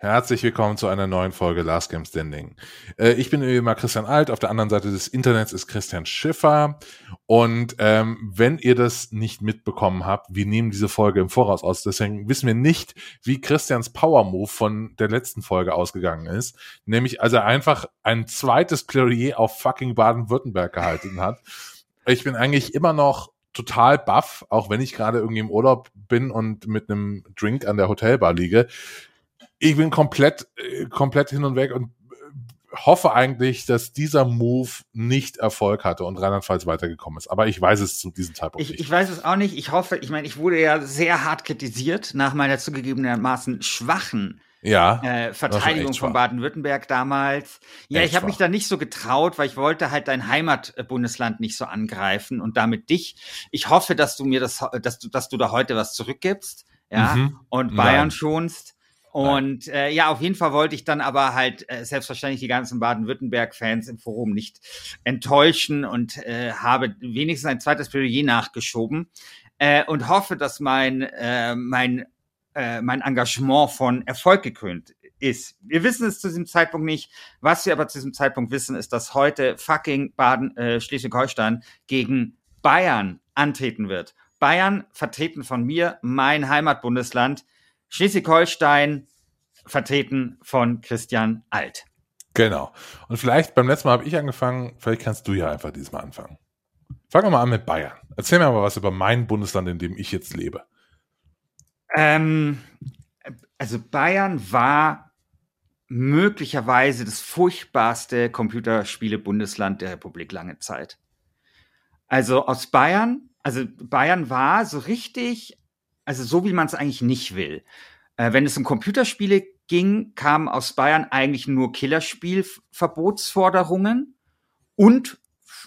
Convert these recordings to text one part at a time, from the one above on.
Herzlich willkommen zu einer neuen Folge Last Game Standing. Äh, ich bin immer Christian Alt, auf der anderen Seite des Internets ist Christian Schiffer. Und ähm, wenn ihr das nicht mitbekommen habt, wir nehmen diese Folge im Voraus aus, deswegen wissen wir nicht, wie Christians Power Move von der letzten Folge ausgegangen ist. Nämlich, als er einfach ein zweites Plädoyer auf fucking Baden-Württemberg gehalten hat. Ich bin eigentlich immer noch total baff, auch wenn ich gerade irgendwie im Urlaub bin und mit einem Drink an der Hotelbar liege ich bin komplett, äh, komplett hin und weg und äh, hoffe eigentlich, dass dieser Move nicht Erfolg hatte und Rheinland-Pfalz weitergekommen ist. Aber ich weiß es zu diesem Zeitpunkt ich, nicht. Ich weiß es auch nicht. Ich hoffe, ich meine, ich wurde ja sehr hart kritisiert nach meiner zugegebenermaßen schwachen ja, äh, Verteidigung von Baden-Württemberg damals. Ja, Echt ich habe mich da nicht so getraut, weil ich wollte halt dein Heimatbundesland nicht so angreifen und damit dich. Ich hoffe, dass du mir das, dass du, dass du da heute was zurückgibst, ja, Mhm. und Bayern Nein. schonst. Und äh, ja, auf jeden Fall wollte ich dann aber halt äh, selbstverständlich die ganzen Baden-Württemberg-Fans im Forum nicht enttäuschen und äh, habe wenigstens ein zweites Plädoyer nachgeschoben äh, und hoffe, dass mein, äh, mein, äh, mein Engagement von Erfolg gekrönt ist. Wir wissen es zu diesem Zeitpunkt nicht. Was wir aber zu diesem Zeitpunkt wissen, ist, dass heute fucking Baden, äh, Schleswig-Holstein gegen Bayern antreten wird. Bayern vertreten von mir, mein Heimatbundesland. Schleswig-Holstein vertreten von Christian Alt. Genau. Und vielleicht beim letzten Mal habe ich angefangen, vielleicht kannst du ja einfach diesmal anfangen. Fangen wir mal an mit Bayern. Erzähl mir mal was über mein Bundesland, in dem ich jetzt lebe. Ähm, also Bayern war möglicherweise das furchtbarste Computerspiele-Bundesland der Republik lange Zeit. Also aus Bayern, also Bayern war so richtig, also so wie man es eigentlich nicht will. Äh, wenn es um Computerspiele ging, kamen aus Bayern eigentlich nur Killerspielverbotsforderungen und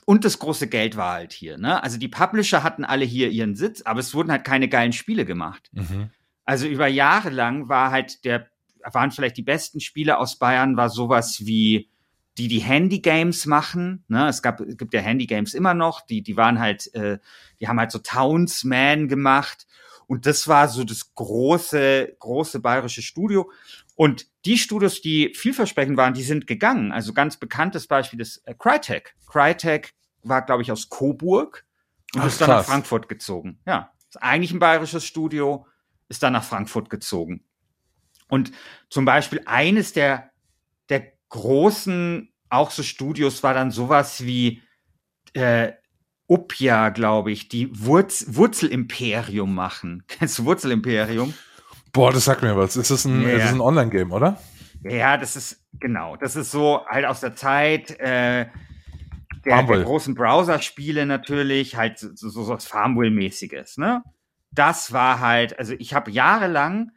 und das große Geld war halt hier. Ne? Also die Publisher hatten alle hier ihren Sitz, aber es wurden halt keine geilen Spiele gemacht. Mhm. Also über Jahre lang war halt der, waren vielleicht die besten Spiele aus Bayern, war sowas wie die die Handy-Games machen. Ne? Es gab, es gibt ja Handy-Games immer noch. Die, die waren halt, äh, die haben halt so Townsman gemacht. Und das war so das große, große bayerische Studio. Und die Studios, die vielversprechend waren, die sind gegangen. Also ganz bekanntes Beispiel ist äh, Crytek. Crytek war, glaube ich, aus Coburg und Ach, ist dann nach krass. Frankfurt gezogen. Ja, ist eigentlich ein bayerisches Studio, ist dann nach Frankfurt gezogen. Und zum Beispiel eines der, der großen, auch so Studios war dann sowas wie äh, Upja, glaube ich, die Wurz Wurzelimperium machen. Kennst du Wurzelimperium? Boah, das sagt mir was. Ist das ein, Ja, ist das ein Online-Game, oder? Ja, das ist, genau, das ist so halt aus der Zeit äh, der, der großen Browser-Spiele natürlich, halt so, so, so was Farmville-mäßiges, ne? Das war halt, also ich habe jahrelang,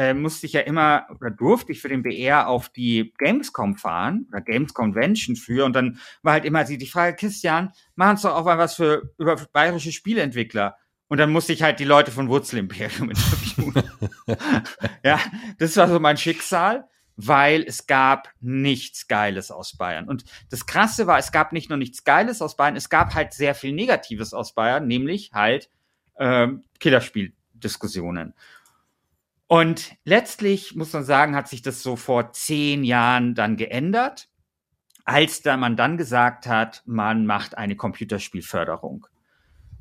äh, musste ich ja immer, oder durfte ich für den BR auf die Gamescom fahren, oder Games Convention für, und dann war halt immer die, die Frage, Christian, machen Sie doch auch mal was für, über bayerische Spieleentwickler. Und dann musste ich halt die Leute von Wurzelimperium interviewen. ja, das war so mein Schicksal, weil es gab nichts Geiles aus Bayern. Und das Krasse war, es gab nicht nur nichts Geiles aus Bayern, es gab halt sehr viel Negatives aus Bayern, nämlich halt ähm, Killerspieldiskussionen. Und letztlich muss man sagen, hat sich das so vor zehn Jahren dann geändert, als da man dann gesagt hat, man macht eine Computerspielförderung.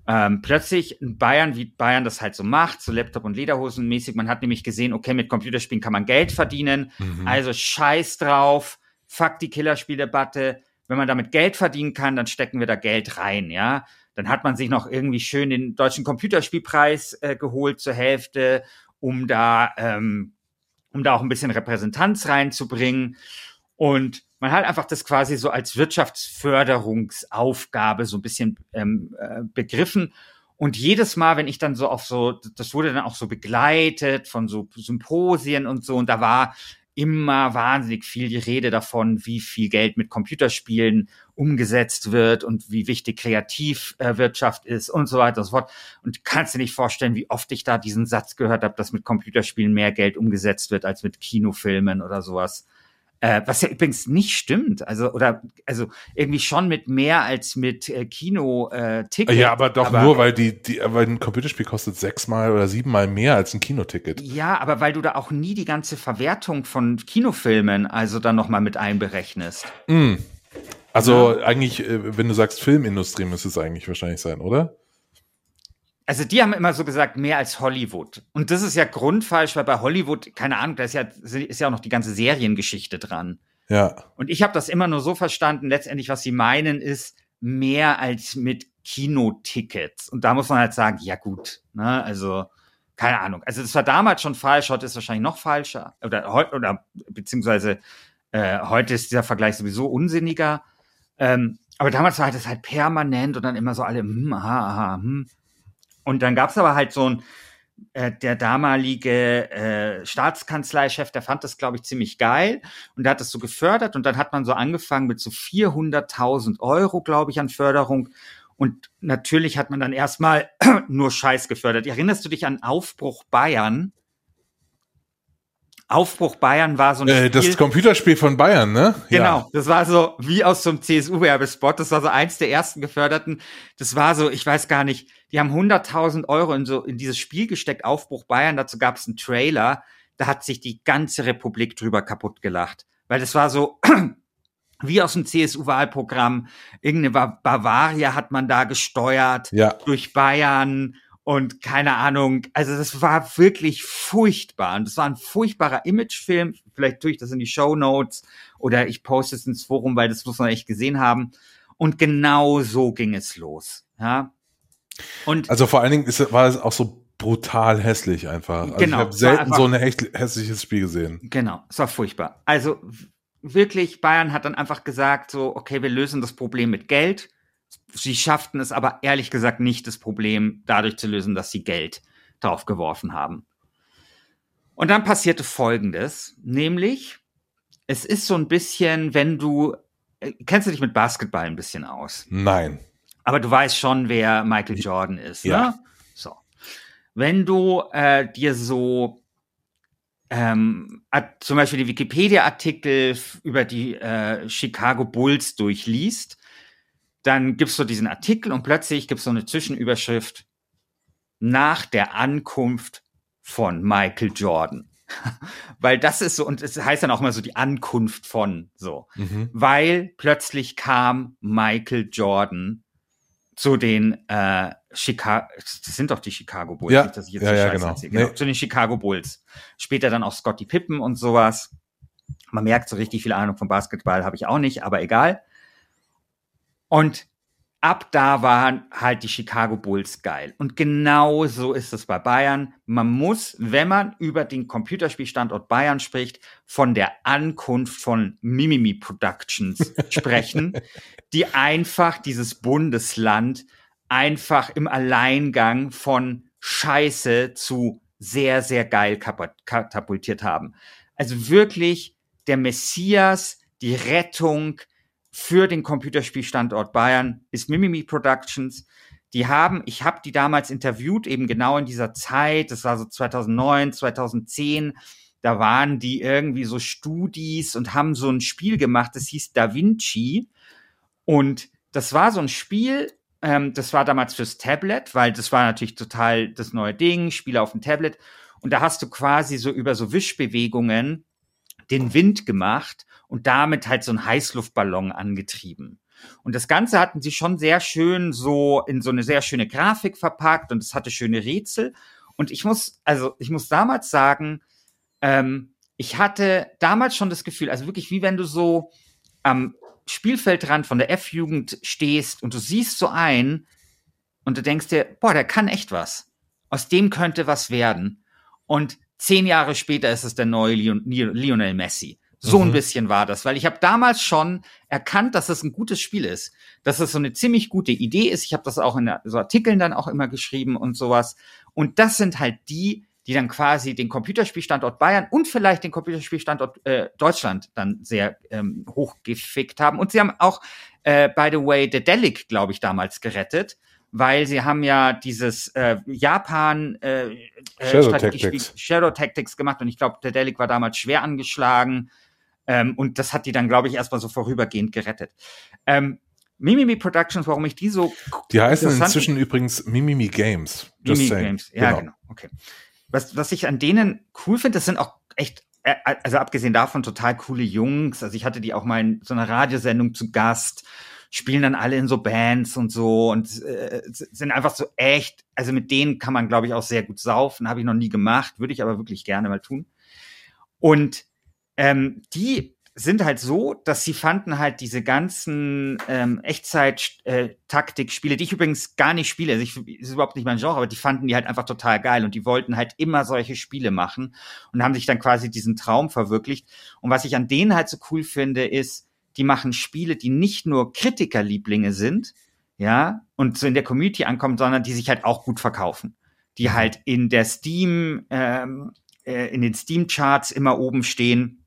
ähm, plötzlich in Bayern, wie Bayern das halt so macht, so Laptop- und Lederhosen mäßig, man hat nämlich gesehen, okay, mit Computerspielen kann man Geld verdienen, Mhm. also scheiß drauf, fuck die Killerspieldebatte, wenn man damit Geld verdienen kann, dann stecken wir da Geld rein, ja. Dann hat man sich noch irgendwie schön den deutschen Computerspielpreis äh, geholt zur Hälfte, um da, ähm, um da auch ein bisschen Repräsentanz reinzubringen. Und man hat einfach das quasi so als Wirtschaftsförderungsaufgabe so ein bisschen ähm, äh, begriffen. Und jedes Mal, wenn ich dann so auf so, das wurde dann auch so begleitet von so Symposien und so, und da war immer wahnsinnig viel die Rede davon, wie viel Geld mit Computerspielen umgesetzt wird und wie wichtig Kreativwirtschaft ist und so weiter und so fort. Und kannst dir nicht vorstellen, wie oft ich da diesen Satz gehört habe, dass mit Computerspielen mehr Geld umgesetzt wird als mit Kinofilmen oder sowas. Äh, was ja übrigens nicht stimmt. Also, oder, also irgendwie schon mit mehr als mit äh, Kino-Ticket. Ja, aber doch nur, weil die, die, weil ein Computerspiel kostet sechsmal oder siebenmal mehr als ein Kinoticket. Ja, aber weil du da auch nie die ganze Verwertung von Kinofilmen also dann nochmal mit einberechnest. Mm. Also eigentlich, äh, wenn du sagst Filmindustrie, müsste es eigentlich wahrscheinlich sein, oder? Also die haben immer so gesagt, mehr als Hollywood. Und das ist ja grundfalsch, weil bei Hollywood, keine Ahnung, da ist ja, ist ja auch noch die ganze Seriengeschichte dran. Ja. Und ich habe das immer nur so verstanden, letztendlich, was sie meinen, ist mehr als mit Kinotickets. Und da muss man halt sagen, ja gut, ne, also keine Ahnung. Also das war damals schon falsch, heute ist es wahrscheinlich noch falscher. Oder heute, oder beziehungsweise äh, heute ist dieser Vergleich sowieso unsinniger. Ähm, aber damals war das halt permanent und dann immer so alle, hm, aha, aha, hm. Und dann gab's aber halt so ein, äh, der damalige äh, Staatskanzleichef, der fand das, glaube ich, ziemlich geil und der hat das so gefördert und dann hat man so angefangen mit so 400.000 Euro, glaube ich, an Förderung. Und natürlich hat man dann erstmal nur Scheiß gefördert. Erinnerst du dich an Aufbruch Bayern? Aufbruch Bayern war so ein Äh, das Spiel- Computerspiel von Bayern, ne? Genau, das war so wie aus so einem CSU-Werbespot. Das war so eins der ersten geförderten. Das war so, ich weiß gar nicht, die haben 100.000 Euro in so in dieses Spiel gesteckt, Aufbruch Bayern. Dazu gab es einen Trailer. Da hat sich die ganze Republik drüber kaputt gelacht, weil das war so wie aus dem CSU-Wahlprogramm. Irgendeine Ba- Bavaria hat man da gesteuert Ja. durch Bayern und keine Ahnung. Also das war wirklich furchtbar. Und das war ein furchtbarer Imagefilm. Vielleicht tue ich das in die Show Notes oder ich poste es ins Forum, weil das muss man echt gesehen haben. Und genau so ging es los. Ja. Und Also vor allen Dingen ist, war es auch so brutal hässlich einfach. Also Genau, ich habe selten einfach- so ein hächt- hässliches Spiel gesehen. Genau, es war furchtbar. Also wirklich, Bayern hat dann einfach gesagt, so, okay, wir lösen das Problem mit Geld. Sie schafften es aber ehrlich gesagt nicht, das Problem dadurch zu lösen, dass sie Geld draufgeworfen haben. Und dann passierte Folgendes, nämlich, es ist so ein bisschen, wenn du, äh, kennst du dich mit Basketball ein bisschen aus? Nein. Aber du weißt schon, wer Michael Jordan ist, Ja. ne? So. Wenn du äh, dir so ähm, zum Beispiel die Wikipedia-Artikel über die äh, Chicago Bulls durchliest, dann gibst du diesen Artikel und plötzlich gibt's so eine Zwischenüberschrift nach der Ankunft von Michael Jordan. Weil das ist so, und es heißt dann auch immer so die Ankunft von so Mhm. weil plötzlich kam Michael Jordan zu den äh, Chicago, das sind doch die Chicago Bulls, Ja, nicht, dass ich jetzt ja, ja, Scheiße genau. erzähle. genau. Nee. Zu den Chicago Bulls. Später dann auch Scottie Pippen und sowas. Man merkt, so richtig viel Ahnung vom Basketball habe ich auch nicht, aber egal. Und ab da waren halt die Chicago Bulls geil. Und genau so ist es bei Bayern. Man muss, wenn man über den Computerspielstandort Bayern spricht, von der Ankunft von Mimimi Productions sprechen, die einfach dieses Bundesland einfach im Alleingang von Scheiße zu sehr, sehr geil katapultiert haben. Also wirklich der Messias, die Rettung für den Computerspielstandort Bayern ist Mimimi Productions. Die haben, ich habe die damals interviewt, eben genau in dieser Zeit, das war so 2009, 2010, da waren die irgendwie so Studis und haben so ein Spiel gemacht, das hieß Da Vinci. Und das war so ein Spiel, ähm, das war damals fürs Tablet, weil das war natürlich total das neue Ding, Spiele auf dem Tablet. Und da hast du quasi so über so Wischbewegungen den Wind gemacht und damit halt so einen Heißluftballon angetrieben. Und das Ganze hatten sie schon sehr schön so in so eine sehr schöne Grafik verpackt und es hatte schöne Rätsel. Und ich muss, also ich muss damals sagen, ähm, ich hatte damals schon das Gefühl, also wirklich wie wenn du so am Spielfeldrand von der F-Jugend stehst und du siehst so einen und du denkst dir, boah, der kann echt was. Aus dem könnte was werden. Und zehn Jahre später ist es der neue Leon Lionel Messi. So mhm. ein bisschen war das, weil ich habe damals schon erkannt, dass es ein gutes Spiel ist, dass es so eine ziemlich gute Idee ist. Ich habe das auch in so Artikeln dann auch immer geschrieben und sowas. Und das sind halt die, die dann quasi den Computerspielstandort Bayern und vielleicht den Computerspielstandort äh, Deutschland dann sehr ähm, hochgefickt haben. Und sie haben auch, äh, by the way, The Delic, glaube ich, damals gerettet, weil sie haben ja dieses äh, Japan äh, äh Shadow, Tactics. Shadow Tactics gemacht und ich glaube, The Delic war damals schwer angeschlagen. Ähm, und das hat die dann, glaube ich, erstmal so vorübergehend gerettet. Ähm, Mimimi Productions, warum ich die so. Die heißen inzwischen übrigens Mimimi Games. Just Mimimi saying. Games, ja, genau. genau. Okay was, was ich an denen cool finde, das sind auch echt, äh, also abgesehen davon total coole Jungs. Also ich hatte die auch mal in so einer Radiosendung zu Gast, spielen dann alle in so Bands und so und äh, sind einfach so echt, also mit denen kann man, glaube ich, auch sehr gut saufen. Habe ich noch nie gemacht, würde ich aber wirklich gerne mal tun. Und ähm, die sind halt so, dass sie fanden halt diese ganzen ähm, Echtzeit-Taktik-Spiele, äh, die ich übrigens gar nicht spiele, also ich, ist überhaupt nicht mein Genre, aber die fanden die halt einfach total geil und die wollten halt immer solche Spiele machen und haben sich dann quasi diesen Traum verwirklicht. Und was ich an denen halt so cool finde, ist, die machen Spiele, die nicht nur Kritikerlieblinge sind, ja, und so in der Community ankommen, sondern die sich halt auch gut verkaufen. Die mhm. halt in der Steam, ähm, äh, in den Steam-Charts immer oben stehen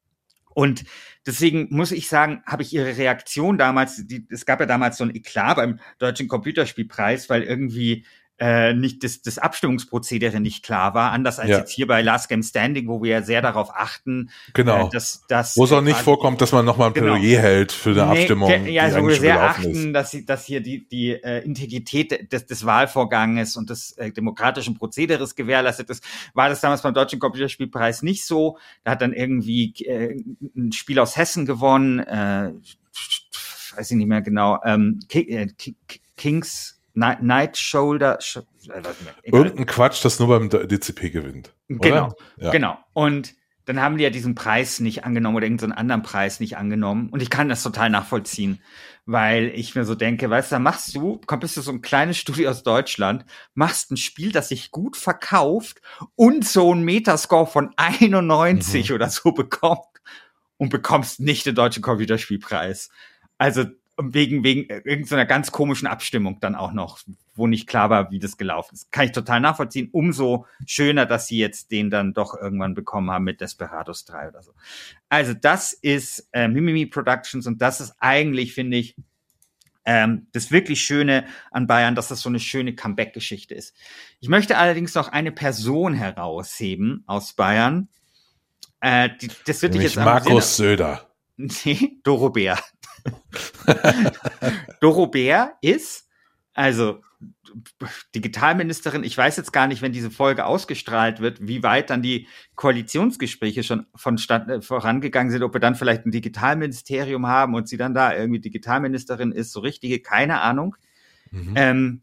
und deswegen muss ich sagen, habe ich ihre Reaktion damals, die, es gab ja damals so ein Eklat beim Deutschen Computerspielpreis, weil irgendwie äh, nicht das, das Abstimmungsprozedere nicht klar war, anders als ja. jetzt hier bei Last Game Standing, wo wir ja sehr darauf achten, genau. Äh, dass, dass wo es auch nicht vorkommt, dass man nochmal ein genau. Plädoyer hält für eine nee, Abstimmung. Ja, also wo wir sehr achten, dass, sie, dass hier die, die äh, Integrität des, des Wahlvorganges und des äh, demokratischen Prozederes gewährleistet ist, war das damals beim Deutschen Computerspielpreis nicht so. Da hat dann irgendwie äh, ein Spiel aus Hessen gewonnen, äh, weiß ich nicht mehr genau, ähm, äh, Kings Night Shoulder. Sh äh, Irgendein Quatsch, das nur beim DCP gewinnt. Genau, ja. genau. Und dann haben die ja diesen Preis nicht angenommen oder irgendeinen anderen Preis nicht angenommen. Und ich kann das total nachvollziehen, weil ich mir so denke, weißt du, machst du, kommst du so ein kleines Studio aus Deutschland, machst ein Spiel, das sich gut verkauft und so ein Metascore von 91 mhm. oder so bekommt und bekommst nicht den deutschen Computerspielpreis. Also wegen, wegen irgendeiner ganz komischen Abstimmung dann auch noch, wo nicht klar war, wie das gelaufen ist. Kann ich total nachvollziehen. Umso schöner, dass sie jetzt den dann doch irgendwann bekommen haben mit Desperados 3 oder so. Also das ist äh, Mimimi Productions und das ist eigentlich, finde ich, ähm, das wirklich Schöne an Bayern, dass das so eine schöne Comeback-Geschichte ist. Ich möchte allerdings noch eine Person herausheben aus Bayern. Äh, die, das wird Nämlich jetzt Markus Söder. Nee, Doro Bär. Dorobert ist, also Digitalministerin, ich weiß jetzt gar nicht, wenn diese Folge ausgestrahlt wird, wie weit dann die Koalitionsgespräche schon von Stand, äh, vorangegangen sind, ob wir dann vielleicht ein Digitalministerium haben und sie dann da irgendwie Digitalministerin ist, so richtige, keine Ahnung. Mhm. Ähm,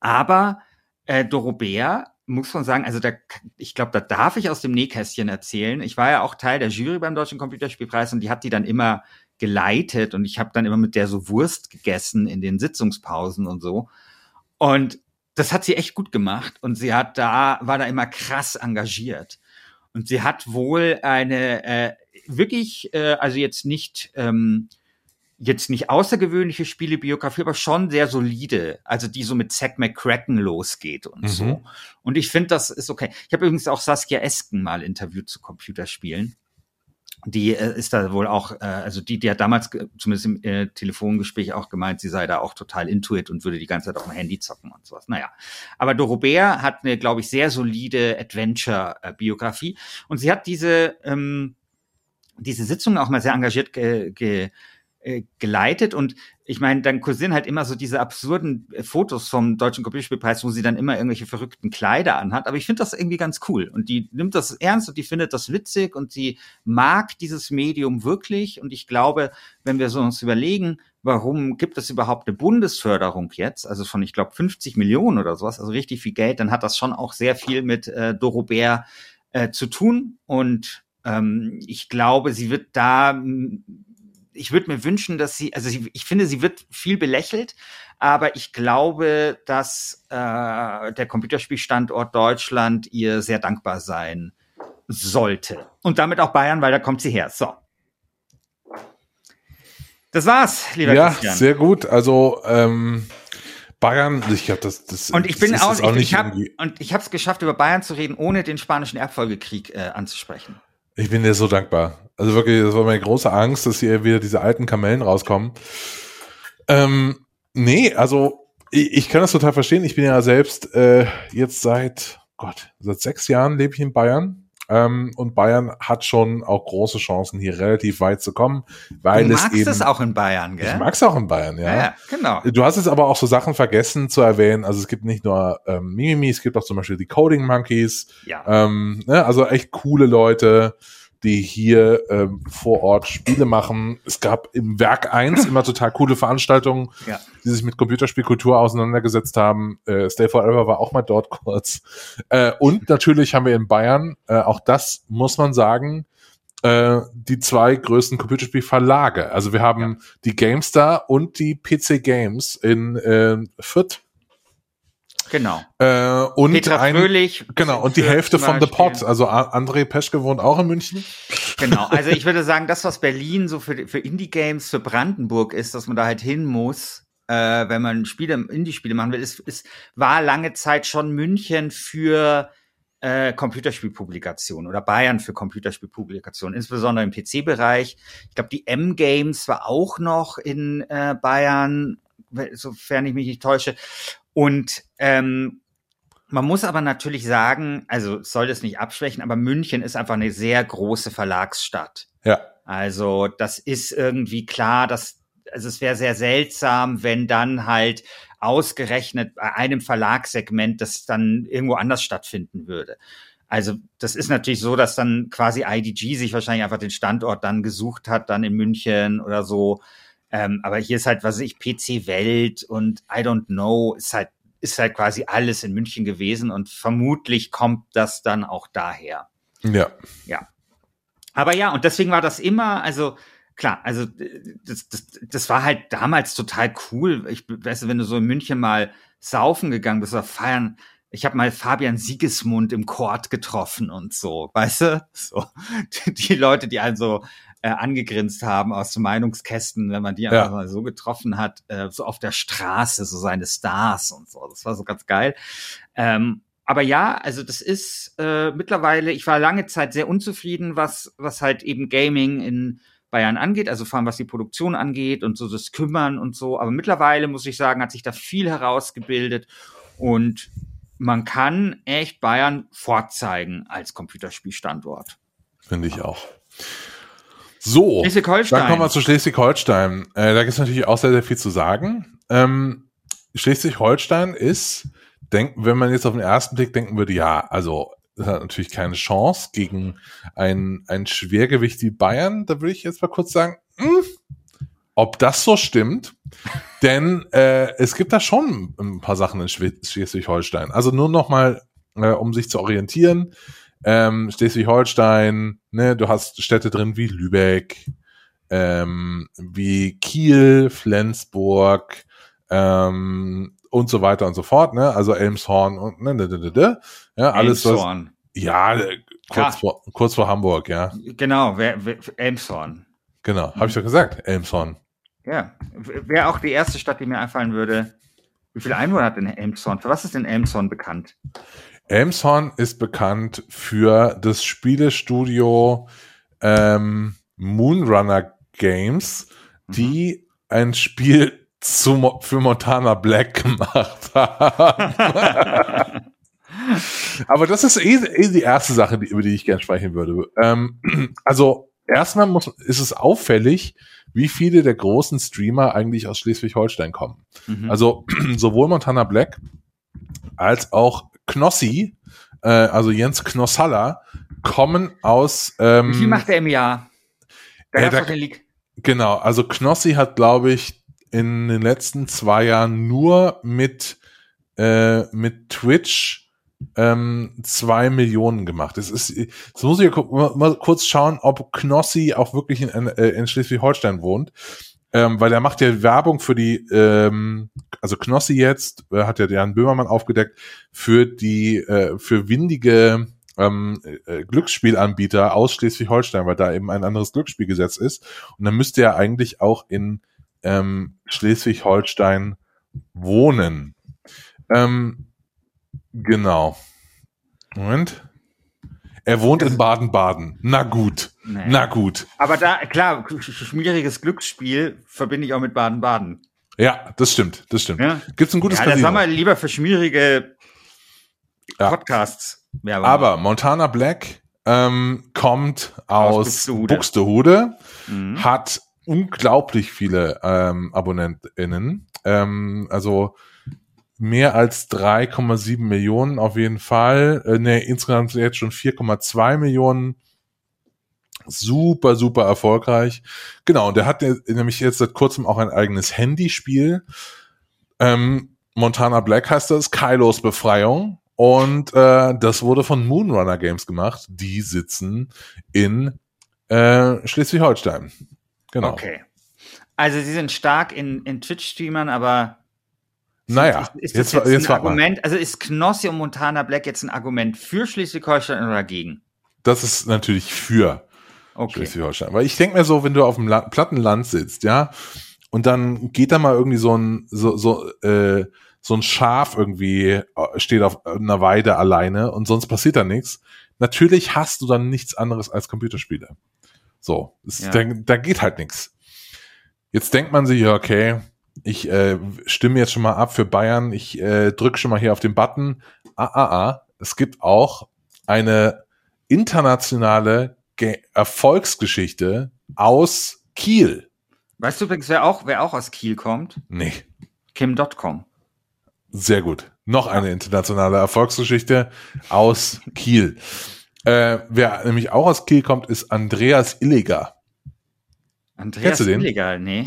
aber äh, Dorobert muss man sagen, also da, ich glaube, da darf ich aus dem Nähkästchen erzählen. Ich war ja auch Teil der Jury beim Deutschen Computerspielpreis und die hat die dann immer geleitet und ich habe dann immer mit der so Wurst gegessen in den Sitzungspausen und so. Und das hat sie echt gut gemacht und sie hat da, war da immer krass engagiert. Und sie hat wohl eine äh, wirklich, äh, also jetzt nicht, ähm, jetzt nicht außergewöhnliche Spielebiografie, aber schon sehr solide. Also die so mit Zack McCracken losgeht und mhm. so. Und ich finde, das ist okay. Ich habe übrigens auch Saskia Esken mal interviewt zu Computerspielen die äh, ist da wohl auch, äh, also die, die hat damals zumindest im äh, Telefongespräch auch gemeint, sie sei da auch total intuit und würde die ganze Zeit auf dem Handy zocken und sowas. Naja, aber Dorobert hat eine, glaube ich, sehr solide Adventure-Biografie und sie hat diese ähm, diese Sitzung auch mal sehr engagiert ge, ge, geleitet und ich meine, dann kursieren halt immer so diese absurden äh, Fotos vom Deutschen Computerspielpreis, wo sie dann immer irgendwelche verrückten Kleider anhat. Aber ich finde das irgendwie ganz cool. Und die nimmt das ernst und die findet das witzig und sie mag dieses Medium wirklich. Und ich glaube, wenn wir so uns überlegen, warum gibt es überhaupt eine Bundesförderung jetzt, also von, ich glaube, 50 Millionen oder sowas, also richtig viel Geld, dann hat das schon auch sehr viel mit äh, Dorobert äh, zu tun. Und ähm, ich glaube, sie wird da ich würde mir wünschen, dass sie, also sie, ich finde, sie wird viel belächelt, aber ich glaube, dass äh, der Computerspielstandort Deutschland ihr sehr dankbar sein sollte. Und damit auch Bayern, weil da kommt sie her. So. Das war's, lieber ja, Christian. Ja, sehr gut. Also ähm, Bayern, ich glaube, das, das und ich bin das auch, auch ich, ich hab, und ich habe es geschafft, über Bayern zu reden, ohne den spanischen Erbfolgekrieg äh, anzusprechen. Ich bin dir so dankbar. Also wirklich, das war meine große Angst, dass hier wieder diese alten Kamellen rauskommen. Ähm, nee, also ich, ich kann das total verstehen. Ich bin ja selbst äh, jetzt seit Gott, seit sechs Jahren lebe ich in Bayern. Ähm, und Bayern hat schon auch große Chancen, hier relativ weit zu kommen, weil du es magst eben. es auch in Bayern, gell? Ich mag es auch in Bayern, ja. ja. genau. Du hast jetzt aber auch so Sachen vergessen zu erwähnen. Also es gibt nicht nur ähm, Mimimi, es gibt auch zum Beispiel die Coding Monkeys. Ja. Ähm, ne, also echt coole Leute die hier ähm, vor Ort Spiele machen. Es gab im Werk 1 immer total coole Veranstaltungen, Ja. die sich mit Computerspielkultur auseinandergesetzt haben. Äh, Stay Forever war auch mal dort kurz. Äh, und natürlich haben wir in Bayern, äh, auch das muss man sagen, äh, die zwei größten Computerspielverlage. Also wir haben die GameStar und die PC Games in äh, Fürth. Genau. Äh, und Petra ein, Fröhlich. Genau, und die Hälfte von The. Pot. Also André Peschke wohnt auch in München. Genau, also ich würde sagen, das, was Berlin so für, für Indie-Games, für Brandenburg ist, dass man da halt hin muss, äh, wenn man Spiele, Indie-Spiele machen will, ist, ist, war lange Zeit schon München für äh, Computerspielpublikationen oder Bayern für Computerspielpublikationen, insbesondere im PC-Bereich. Ich glaube, die M-Games war auch noch in äh, Bayern, sofern ich mich nicht täusche. Und ähm, man muss aber natürlich sagen, also soll das nicht abschwächen, aber München ist einfach eine sehr große Verlagsstadt. Ja. Also das ist irgendwie klar, dass also es wäre sehr seltsam, wenn dann halt ausgerechnet bei einem Verlagssegment das dann irgendwo anders stattfinden würde. Also das ist natürlich so, dass dann quasi IDG sich wahrscheinlich einfach den Standort dann gesucht hat, dann in München oder so. Ähm, aber hier ist halt, was weiß ich, PC Welt und I don't know, ist halt, ist halt quasi alles in München gewesen und vermutlich kommt das dann auch daher. Ja. Aber ja, und deswegen war das immer, also klar, also das, das, das war halt damals total cool. Ich weißt du, wenn du so in München mal saufen gegangen bist oder feiern, ich habe mal Fabian Siegesmund im Chord getroffen und so, weißt du? So die Leute, die also äh, angegrinst haben aus Meinungskästen, wenn man die einfach Ja. mal so getroffen hat, äh, so auf der Straße, so seine Stars und so. Das war so ganz geil. Ähm, aber ja, also das ist äh, mittlerweile, ich war lange Zeit sehr unzufrieden, was, was halt eben Gaming in Bayern angeht, also vor allem was die Produktion angeht und so das Kümmern und so. Aber mittlerweile muss ich sagen, hat sich da viel herausgebildet und man kann echt Bayern vorzeigen als Computerspielstandort. Finde ich auch. So, Schleswig-Holstein. dann kommen wir zu Schleswig-Holstein. Äh, da gibt es natürlich auch sehr, sehr viel zu sagen. Ähm, Schleswig-Holstein ist, denk, wenn man jetzt auf den ersten Blick denken würde, ja, also das hat natürlich keine Chance gegen ein, ein Schwergewicht wie Bayern. Da würde ich jetzt mal kurz sagen, hm, ob das so stimmt. Denn äh, es gibt da schon ein paar Sachen in Schleswig-Holstein. Also nur noch mal, äh, um sich zu orientieren. Ähm, Schleswig-Holstein, ne, du hast Städte drin wie Lübeck, ähm, wie Kiel, Flensburg ähm, und so weiter und so fort, ne? Also Elmshorn und ne, ne, ne, ne, ne. ja, alles was, Elmshorn. ja, äh, kurz vor, kurz vor Hamburg, ja, Genau, wer, wer, Elmshorn. genau, habe ich doch gesagt, Elmshorn. Ja, wäre auch die erste Stadt, die mir einfallen würde. Wie viele Einwohner hat denn Elmshorn? Für was ist denn Elmshorn bekannt? Elmshorn ist bekannt für das Spielestudio ähm, Moonrunner Games, die ein Spiel zu, für Montana Black gemacht haben. Aber das ist eh, eh die erste Sache, die, über die ich gerne sprechen würde. Ähm, also erstmal muss, ist es auffällig, wie viele der großen Streamer eigentlich aus Schleswig-Holstein kommen. Mhm. Also sowohl Montana Black als auch Knossi, äh, also Jens Knossalla, kommen aus. Ähm, Wie viel macht er im Jahr? Ja, darf da- doch den League- Genau, also Knossi hat, glaube ich, in den letzten zwei Jahren nur mit, äh, mit Twitch ähm, zwei Millionen gemacht. Es ist, jetzt muss ich mal, kurz schauen, ob Knossi auch wirklich in, äh, in Schleswig-Holstein wohnt. Ähm, weil der macht ja Werbung für die, ähm, also Knossi jetzt, äh, hat ja Jan Böhmermann aufgedeckt, für die, äh, für windige ähm, äh, Glücksspielanbieter aus Schleswig-Holstein, weil da eben ein anderes Glücksspielgesetz ist. Und dann müsste er eigentlich auch in ähm, Schleswig-Holstein wohnen. Ähm, genau. Moment. Er wohnt in Baden-Baden. Na gut. Nee. Na gut. Aber da, klar, sch- sch- schmieriges Glücksspiel verbinde ich auch mit Baden-Baden. Ja, das stimmt. Das stimmt. Ja, Gibt's ein gutes ja Casino. haben wir lieber für schmierige Ja. Podcasts. Werbung. Aber Montana Black ähm, kommt aus, Buxtehude. Buxtehude, Mhm. hat unglaublich viele ähm, AbonnentInnen. Ähm, also mehr als 3,7 Millionen auf jeden Fall. Äh, ne, insgesamt jetzt schon 4,2 Millionen. Super, super erfolgreich. Genau, und der hat nämlich jetzt seit kurzem auch ein eigenes Handyspiel. Ähm, Montana Black heißt das, Kylos Befreiung. Und äh, das wurde von Moonrunner Games gemacht. Die sitzen in äh, Schleswig-Holstein. Genau. Okay. Also sie sind stark in, in Twitch-Streamern, aber Naja, ist, ist jetzt, das jetzt, jetzt ein. Argument, also ist Knossi und Montana Black jetzt ein Argument für Schleswig-Holstein oder dagegen? Das ist natürlich für Okay. Schleswig-Holstein. Weil ich denke mir so, wenn du auf dem La Plattenland sitzt, ja, und dann geht da mal irgendwie so ein, so, so, äh, so ein Schaf irgendwie, äh, steht auf einer Weide alleine und sonst passiert da nichts. Natürlich hast du dann nichts anderes als Computerspiele. So, es, Ja. da, da geht halt nichts. Jetzt denkt man sich, ja, okay, ich äh, stimme jetzt schon mal ab für Bayern, ich äh, drücke schon mal hier auf den Button. Ah, ah, ah. Es gibt auch eine internationale Ge Erfolgsgeschichte aus Kiel. Weißt du übrigens, wer auch, wer auch aus Kiel kommt? Nee, Kim.com. sehr gut. Noch eine internationale Erfolgsgeschichte aus Kiel. Äh, wer nämlich auch aus Kiel kommt, ist Andreas Illiger. Andreas Kennst du den? Illegal, nee.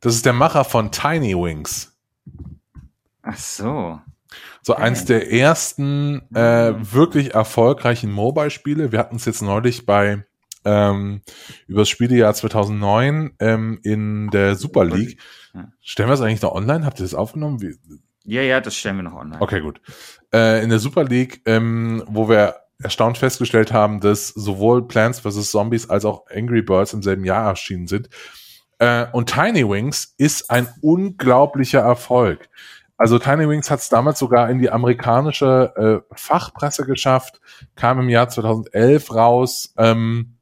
Das ist der Macher von Tiny Wings. Ach so. So eins der ersten äh, wirklich erfolgreichen Mobile-Spiele. Wir hatten es jetzt neulich bei ähm, über das Spielejahr 2009 ähm, in der Super League. Ja. Stellen wir es eigentlich noch online? Habt ihr das aufgenommen? Wie, Ja, ja, das stellen wir noch online. Okay, gut. Äh, in der Super League, ähm, wo wir erstaunt festgestellt haben, dass sowohl Plants vs. Zombies als auch Angry Birds im selben Jahr erschienen sind. Äh, und Tiny Wings ist ein unglaublicher Erfolg. Also Tiny Wings hat es damals sogar in die amerikanische äh, Fachpresse geschafft, kam im Jahr 2011 raus, ähm,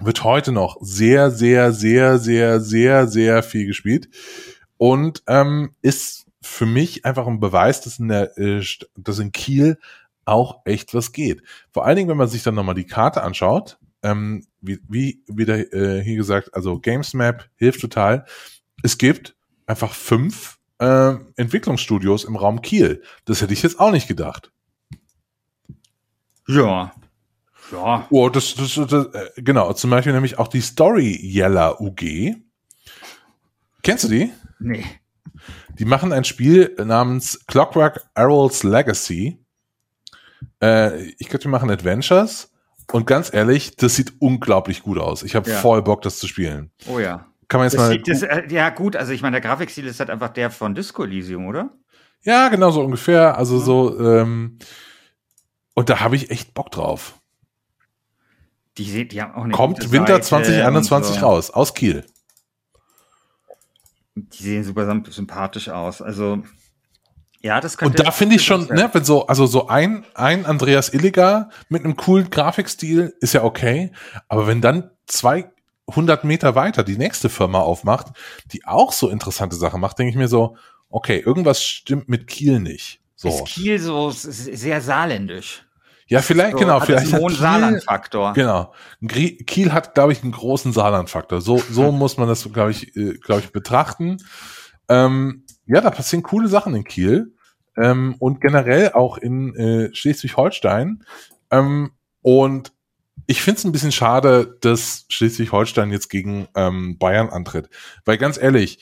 wird heute noch sehr, sehr, sehr, sehr, sehr, sehr viel gespielt und ähm, ist für mich einfach ein Beweis, dass in, der, äh, dass in Kiel auch echt was geht. Vor allen Dingen, wenn man sich dann nochmal die Karte anschaut, ähm, wie, wie wieder äh, hier gesagt, also Gamesmap hilft total. Es gibt einfach fünf äh, Entwicklungsstudios im Raum Kiel. Das hätte ich jetzt auch nicht gedacht. Ja. Ja. Oh, das, das, das äh, genau, zum Beispiel nämlich auch die Story Yeller UG. Kennst du die? Nee. Die machen ein Spiel namens Clockwork Arrow's Legacy. Äh, ich glaube, die machen Adventures. Und ganz ehrlich, das sieht unglaublich gut aus. Ich habe Ja. voll Bock, das zu spielen. Oh ja. Kann man jetzt Das mal. sieht, das, äh, ja, gut, also ich meine, der Grafikstil ist halt einfach der von Disco Elysium, oder? ja, genau so ungefähr. Also Mhm. so. Ähm, und da habe ich echt Bock drauf. Die, se- die haben auch eine Kommt Winter Seite 2021 und so. raus, aus Kiel. Die sehen super symp- sympathisch aus. Also, ja, das könnte. Und da finde ich schon, ne, wenn so, also so ein, ein Andreas Illiger mit einem coolen Grafikstil ist ja okay. Aber wenn dann 200 Meter weiter die nächste Firma aufmacht, die auch so interessante Sachen macht, denke ich mir so, okay, irgendwas stimmt mit Kiel nicht. So. Ist Kiel so sehr saarländisch. Ja, vielleicht, So, genau, vielleicht einen hohen Saarland-Faktor. genau. Kiel hat, glaube ich, einen großen Saarland-Faktor. So, so muss man das, glaube ich, äh, glaube ich, betrachten. Ähm, ja, da passieren coole Sachen in Kiel ähm, und generell auch in äh, Schleswig-Holstein. Ähm, und ich finde es ein bisschen schade, dass Schleswig-Holstein jetzt gegen ähm, Bayern antritt. Weil ganz ehrlich,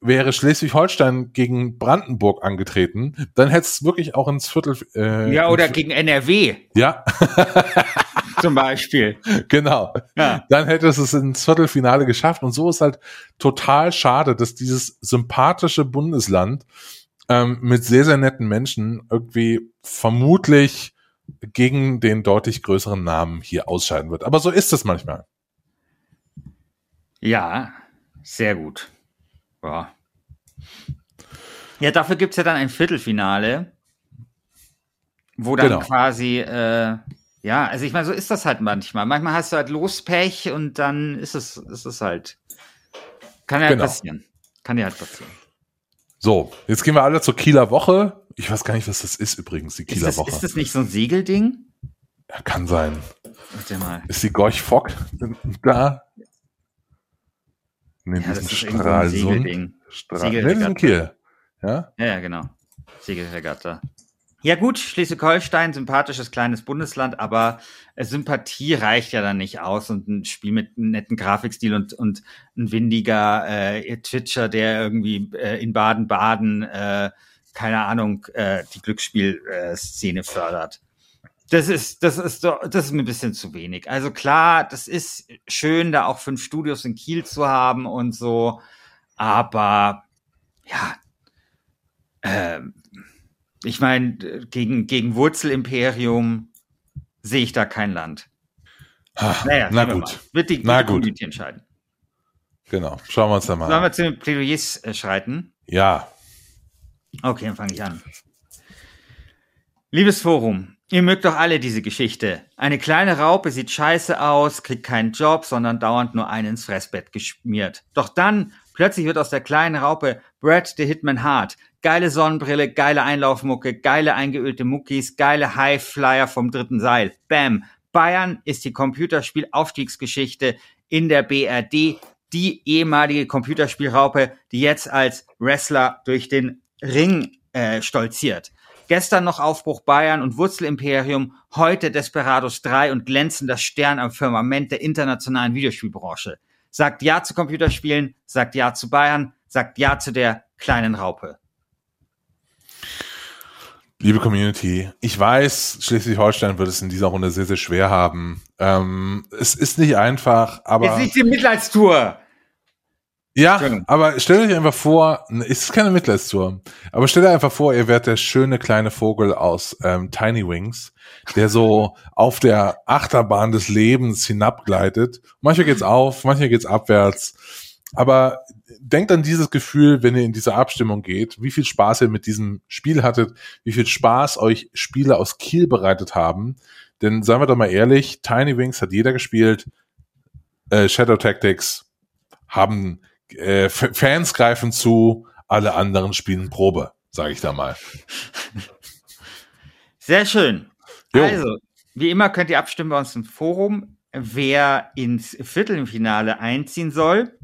wäre Schleswig-Holstein gegen Brandenburg angetreten, dann hätte es wirklich auch ins Viertel. Äh, Ja, oder gegen NRW ja, zum Beispiel. genau. Ja. Dann hätte es es ins Viertelfinale geschafft. Und so ist halt total schade, dass dieses sympathische Bundesland ähm, mit sehr, sehr netten Menschen irgendwie vermutlich gegen den deutlich größeren Namen hier ausscheiden wird. Aber so ist es manchmal. Ja, sehr gut. Ja, ja dafür gibt's ja dann ein Viertelfinale, wo dann Genau. quasi, äh, ja, also ich meine, so ist das halt manchmal. Manchmal hast du halt Lospech und dann ist es, ist es halt. Kann ja Genau. passieren. Kann ja halt passieren. So, jetzt gehen wir alle zur Kieler Woche. Ich weiß gar nicht, was das ist übrigens, die Ist Kieler das, Woche. ist das nicht so ein Segelding? ja, kann sein. Warte mal. Ist die Gorch Fock da? Nee, Ja, das ist ist Stralsund. Segelding. Strahl nee, ist. Kiel. Ja? Ja, ja, genau. Segelregatta. Ja gut, Schleswig-Holstein, sympathisches kleines Bundesland, aber äh, Sympathie reicht ja dann nicht aus und ein Spiel mit einem netten Grafikstil und, und ein windiger äh, Twitcher, der irgendwie äh, in Baden-Baden, äh, keine Ahnung, äh, die Glücksspielszene fördert. Das ist, das ist doch, das ist mir ein bisschen zu wenig. Also klar, das ist schön, da auch fünf Studios in Kiel zu haben und so, aber ja, ähm, ich meine, gegen, gegen Wurzelimperium sehe ich da kein Land. Ah, Naja, Na wir gut, mal. Wird die, Na wird die gut. Community entscheiden. genau. Schauen wir uns da mal Sollen wir an. zu den Plädoyers äh, schreiten? Ja, Okay, dann fange ich an. Liebes Forum, ihr mögt doch alle diese Geschichte. Eine kleine Raupe sieht scheiße aus, kriegt keinen Job, sondern dauernd nur einen ins Fressbett geschmiert. Doch dann, plötzlich wird aus der kleinen Raupe Brad the Hitman Hart. Geile Sonnenbrille, geile Einlaufmucke, geile eingeölte Muckis, geile Highflyer vom dritten Seil. Bam! Bayern ist die Computerspiel-Aufstiegsgeschichte in der BRD. Die ehemalige Computerspielraupe, die jetzt als Wrestler durch den Ring äh, stolziert. Gestern noch Aufbruch Bayern und Wurzelimperium, heute Desperados 3 und glänzender Stern am Firmament der internationalen Videospielbranche. Sagt Ja zu Computerspielen, sagt Ja zu Bayern, sagt Ja zu der kleinen Raupe. liebe Community, ich weiß, Schleswig-Holstein wird es in dieser Runde sehr, sehr schwer haben. Ähm, es ist nicht einfach, aber. Jetzt nicht die Mitleidstour! Ja, Entschuldigung. aber stellt euch einfach vor, es ist keine Mitleidstour, aber stellt euch einfach vor, ihr wärt der schöne kleine Vogel aus ähm, Tiny Wings, der so auf der Achterbahn des Lebens hinabgleitet. Manchmal geht's auf, manchmal geht's abwärts. Aber denkt an dieses Gefühl, wenn ihr in diese Abstimmung geht, wie viel Spaß ihr mit diesem Spiel hattet, wie viel Spaß euch Spiele aus Kiel bereitet haben. Denn seien wir doch mal ehrlich, Tiny Wings hat jeder gespielt, äh, Shadow Tactics haben äh, Fans greifen zu, alle anderen spielen Probe, sage ich da mal. Sehr schön. Jo. Also, wie immer könnt ihr abstimmen bei uns im Forum, wer ins Viertelfinale einziehen soll.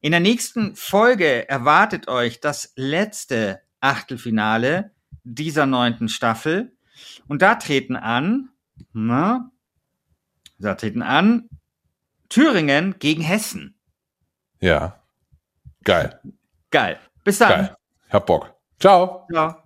In der nächsten Folge erwartet euch das letzte Achtelfinale dieser neunten Staffel. Und da treten an, na, da treten an Thüringen gegen Hessen. Ja. Geil. Geil. Bis dann. Geil. Hab Bock. Ciao. Ja.